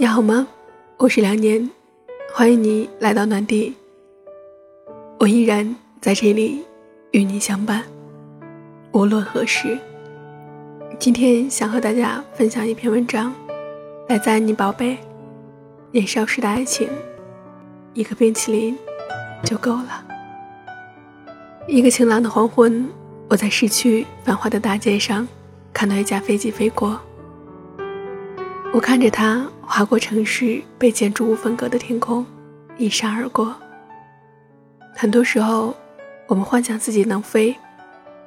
你好吗？我是良年，欢迎你来到暖地。我依然在这里与你相伴，无论何时。今天想和大家分享一篇文章，来自安妮宝贝。年少时的爱情，一个冰淇淋就够了。一个晴朗的黄昏，我在市区繁华的大街上看到一架飞机飞过。我看着它划过城市被建筑物分割的天空，一闪而过。很多时候，我们幻想自己能飞，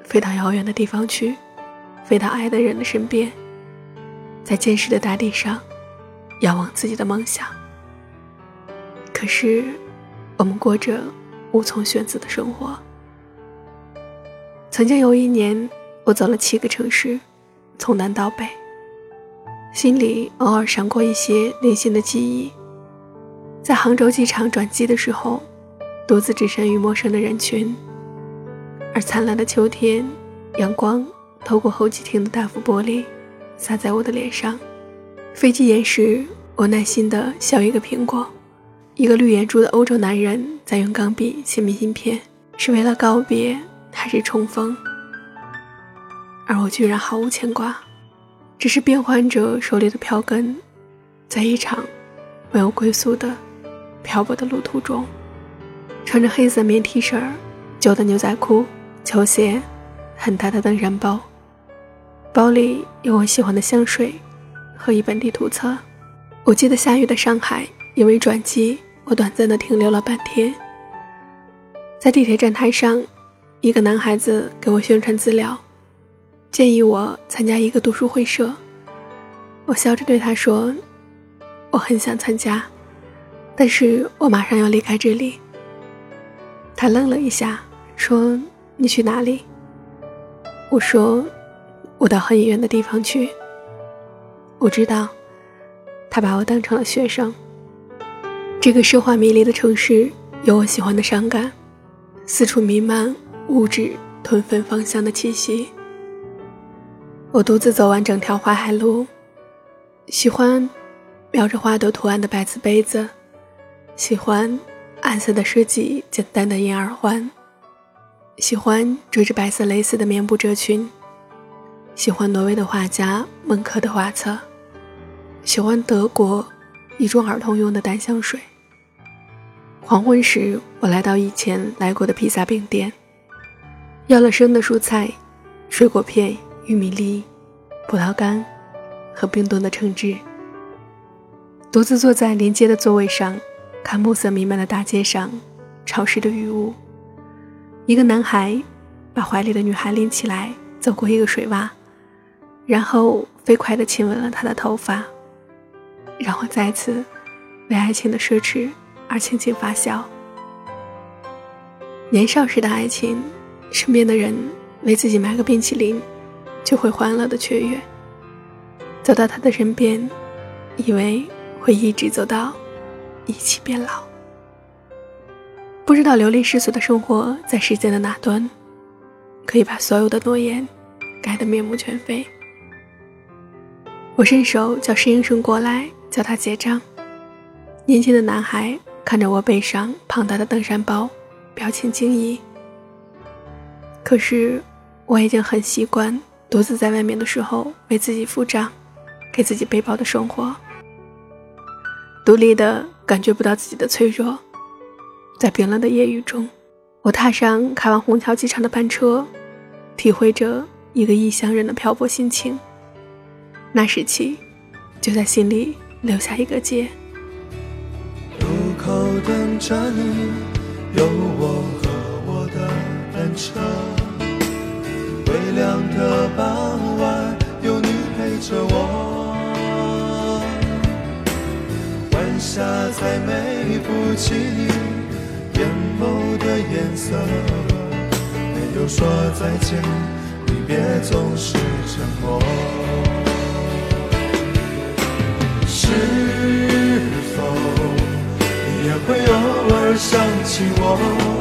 飞到遥远的地方去，飞到爱的人的身边，在坚实的大地上，仰望自己的梦想。可是，我们过着无从选择的生活。曾经有一年，我走了七个城市，从南到北。心里偶尔闪过一些零星的记忆，在杭州机场转机的时候，独自置身于陌生的人群，而灿烂的秋天，阳光透过候机厅的大幅玻璃，洒在我的脸上。飞机延时，我耐心地削一个苹果。一个绿眼珠的欧洲男人在用钢笔写明信片，是为了告别还是重逢？而我居然毫无牵挂。只是变换着手里的票根，在一场没有归宿的漂泊的路途中，穿着黑色棉 T 恤、旧的牛仔裤、球鞋、很大的登山包，包里有我喜欢的香水和一本地图册。我记得下雨的上海，因为转机，我短暂的停留了半天。在地铁站台上，一个男孩子给我宣传资料。建议我参加一个读书会社，我笑着对他说：“我很想参加，但是我马上要离开这里。”他愣了一下，说：“你去哪里？”我说：“我到很远的地方去。”我知道，他把我当成了学生。这个奢华迷离的城市有我喜欢的伤感，四处弥漫物质吞焚芳香的气息。我独自走完整条淮海路，喜欢描着花朵图案的白瓷杯子，喜欢暗色的设计简单的银耳环，喜欢缀着白色蕾丝的棉布褶裙，喜欢挪威的画家蒙克的画册，喜欢德国一种儿童用的淡香水。黄昏时，我来到以前来过的披萨饼店，要了生的蔬菜、水果片。玉米粒、葡萄干和冰冻的橙汁。独自坐在临街的座位上，看暮色弥漫的大街上潮湿的雨雾。一个男孩把怀里的女孩拎起来，走过一个水洼，然后飞快地亲吻了她的头发，然后再次为爱情的奢侈而轻轻发笑。年少时的爱情，身边的人为自己买个冰淇淋。就会欢乐的雀跃，走到他的身边，以为会一直走到一起变老。不知道流离失所的生活在时间的哪端，可以把所有的诺言改得面目全非。我伸手叫侍应生过来，叫他结账。年轻的男孩看着我背上庞大的登山包，表情惊异。可是我已经很习惯。独自在外面的时候，为自己付账，给自己背包的生活，独立的感觉不到自己的脆弱。在冰冷的夜雨中，我踏上开往虹桥机场的班车，体会着一个异乡人的漂泊心情。那时起，就在心里留下一个结。路口等着你，有我和我的单车。微凉的傍晚，有你陪着我。晚霞再美不及你眼眸的颜色。没有说再见，离别总是沉默。是否你也会偶尔想起我？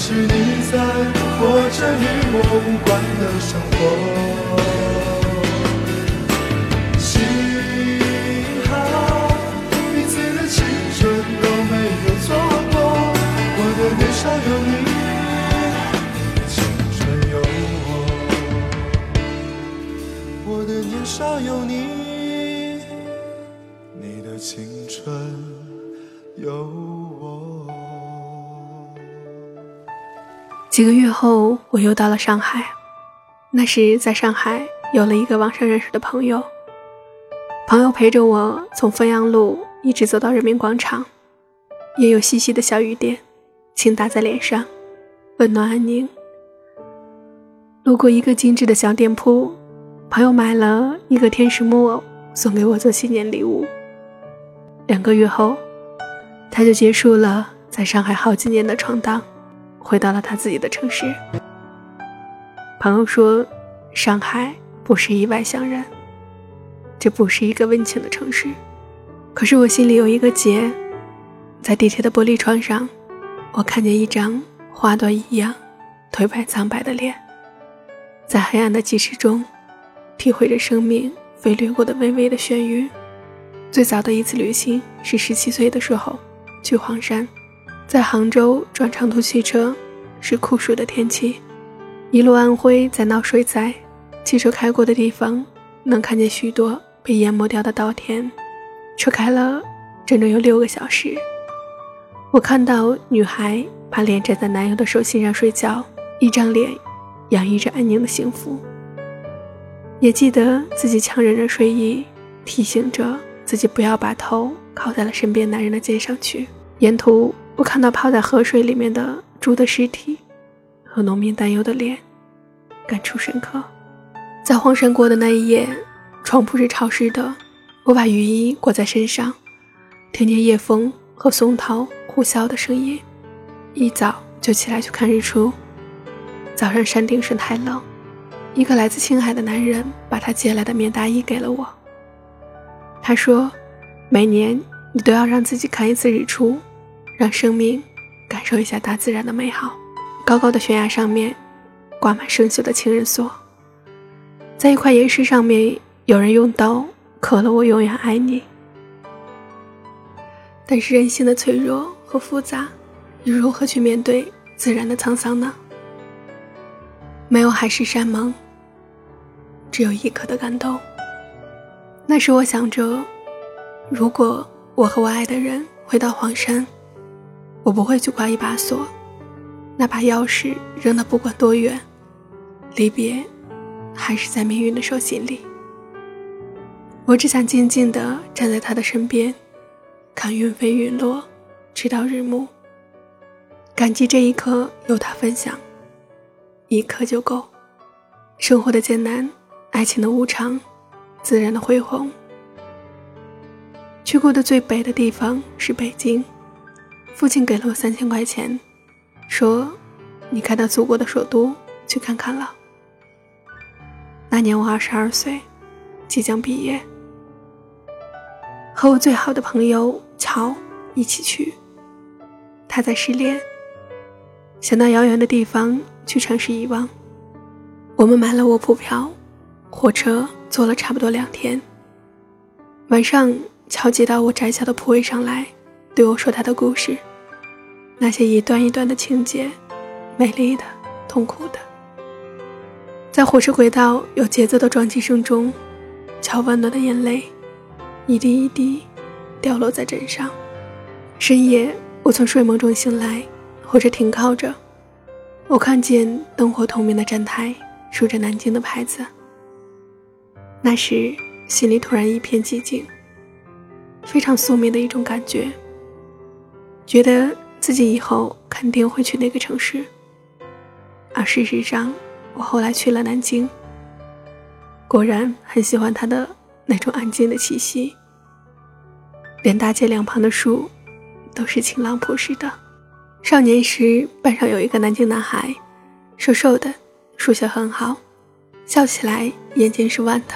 是你在过着与我无关的生活幸好彼此的青春都没有错过我的年少有你青春有我我的年少有你。几个月后，我又到了上海。那时在上海有了一个网上认识的朋友，朋友陪着我从汾阳路一直走到人民广场，也有细细的小雨点，轻打在脸上，温暖安宁。路过一个精致的小店铺。朋友买了一个天使木偶送给我做新年礼物。两个月后，他就结束了在上海好几年的闯荡，回到了他自己的城市。朋友说：“上海不是意外乡人，这不是一个温情的城市。”可是我心里有一个结，在地铁的玻璃窗上，我看见一张花朵一样颓败苍白的脸，在黑暗的计时中。体会着生命飞掠过的微微的眩晕。最早的一次旅行是十七岁的时候，去黄山，在杭州转长途汽车，是酷暑的天气，一路暗灰在闹水灾，汽车开过的地方能看见许多被淹没掉的稻田。车开了整整有六个小时，我看到女孩把脸枕在男友的手心上睡觉，一张脸洋溢着安宁的幸福。也记得自己强忍着睡意，提醒着自己不要把头靠在了身边男人的肩上去。沿途，我看到泡在河水里面的猪的尸体和农民担忧的脸，感触深刻。在荒山过的那一夜，床铺是潮湿的，我把雨衣裹在身上，听见夜风和松涛呼啸的声音。一早就起来去看日出。早上山顶上太冷。一个来自青海的男人把他借来的棉大衣给了我。他说：“每年你都要让自己看一次日出，让生命感受一下大自然的美好。”高高的悬崖上面挂满生锈的情人锁，在一块岩石上面，有人用刀刻了“我永远爱你”。但是人性的脆弱和复杂，你如何去面对自然的沧桑呢？没有海誓山盟。只有一刻的感动。那时我想着，如果我和我爱的人回到黄山，我不会去挂一把锁，那把钥匙扔得不管多远，离别还是在命运的手心里。我只想静静地站在他的身边，看云飞云落，直到日暮。感激这一刻有他分享，一刻就够。生活的艰难。爱情的无常，自然的恢宏。去过的最北的地方是北京，父亲给了我三千块钱，说：“你开到祖国的首都去看看了。”那年我二十二岁，即将毕业，和我最好的朋友乔一起去。他在失恋，想到遥远的地方去尝试遗忘。我们买了卧铺票。火车坐了差不多两天。晚上，乔接到我窄小的铺位上来，对我说他的故事，那些一段一段的情节，美丽的，痛苦的。在火车轨道有节奏的撞击声中，乔温暖的眼泪，一滴一滴，掉落在枕上。深夜，我从睡梦中醒来，火车停靠着，我看见灯火通明的站台，竖着南京的牌子。那时心里突然一片寂静，非常宿命的一种感觉。觉得自己以后肯定会去那个城市，而事实上，我后来去了南京。果然很喜欢它的那种安静的气息，连大街两旁的树都是晴朗朴实的。少年时班上有一个南京男孩，瘦瘦的，数学很好，笑起来眼睛是弯的。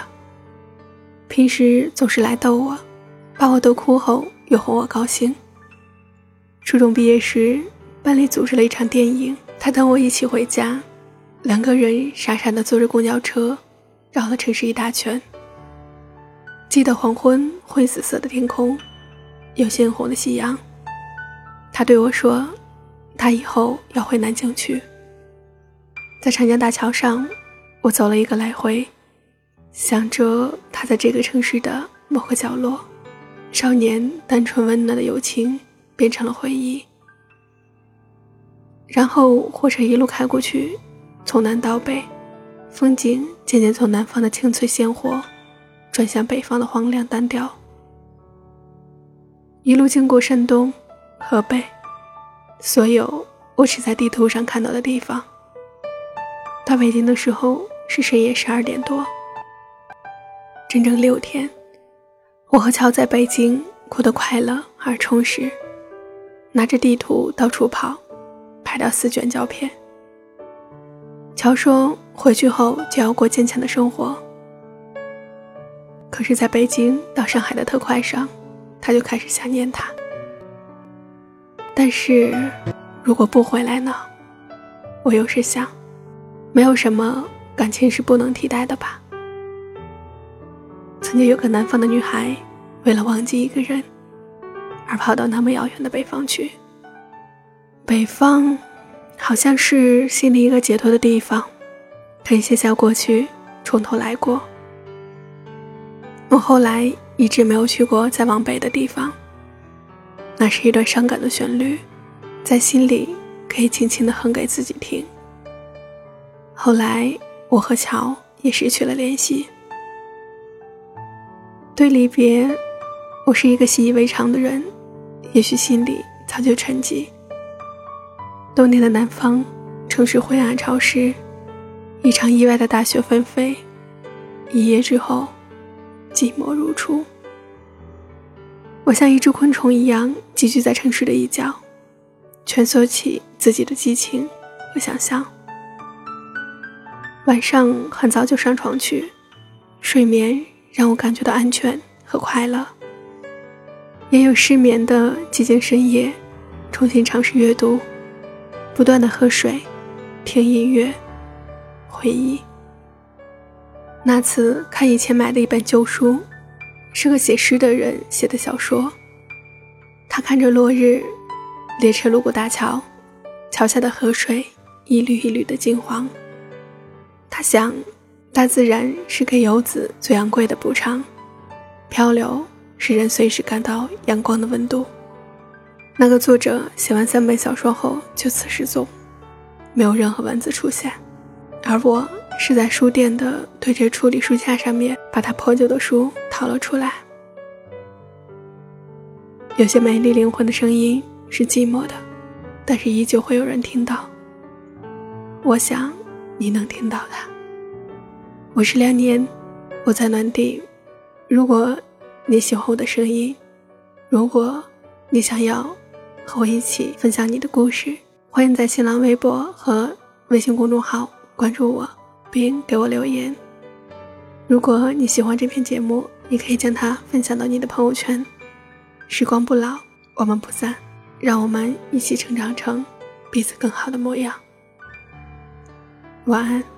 平时总是来逗我，把我逗哭后又哄我高兴。初中毕业时，班里组织了一场电影，他等我一起回家，两个人傻傻的坐着公交车，绕了城市一大圈。记得黄昏灰紫色的天空，有鲜红的夕阳。他对我说。他以后要回南京去，在长江大桥上，我走了一个来回，想着他在这个城市的某个角落，少年单纯温暖的友情变成了回忆。然后火车一路开过去，从南到北，风景渐渐从南方的青翠鲜活，转向北方的荒凉单调。一路经过山东、河北。所有我只在地图上看到的地方。到北京的时候是深夜十二点多。整整六天，我和乔在北京过得快乐而充实，拿着地图到处跑，拍到四卷胶片。乔说回去后就要过坚强的生活，可是在北京到上海的特快上，他就开始想念他。但是，如果不回来呢？我又是想，没有什么感情是不能替代的吧。曾经有个南方的女孩，为了忘记一个人，而跑到那么遥远的北方去。北方，好像是心里一个解脱的地方，可以卸下过去，从头来过。我后来一直没有去过再往北的地方。那是一段伤感的旋律，在心里可以轻轻的哼给自己听。后来，我和乔也失去了联系。对离别，我是一个习以为常的人，也许心里早就沉寂。冬天的南方，城市灰暗潮湿，一场意外的大雪纷飞，一夜之后，寂寞如初。我像一只昆虫一样寄居在城市的一角，蜷缩起自己的激情和想象。晚上很早就上床去，睡眠让我感觉到安全和快乐。也有失眠的寂静深夜，重新尝试阅读，不断的喝水，听音乐，回忆。那次看以前买的一本旧书。是个写诗的人写的小说。他看着落日，列车路过大桥，桥下的河水一缕一缕的金黄。他想，大自然是给游子最昂贵的补偿，漂流使人随时感到阳光的温度。那个作者写完三本小说后就此失踪，没有任何文字出现，而我。是在书店的对着处理书架上面，把他破旧的书掏了出来。有些美丽灵魂的声音是寂寞的，但是依旧会有人听到。我想你能听到的。我是两年，我在暖地。如果你喜欢我的声音，如果你想要和我一起分享你的故事，欢迎在新浪微博和微信公众号关注我。并给我留言。如果你喜欢这篇节目，你可以将它分享到你的朋友圈。时光不老，我们不散，让我们一起成长成彼此更好的模样。晚安。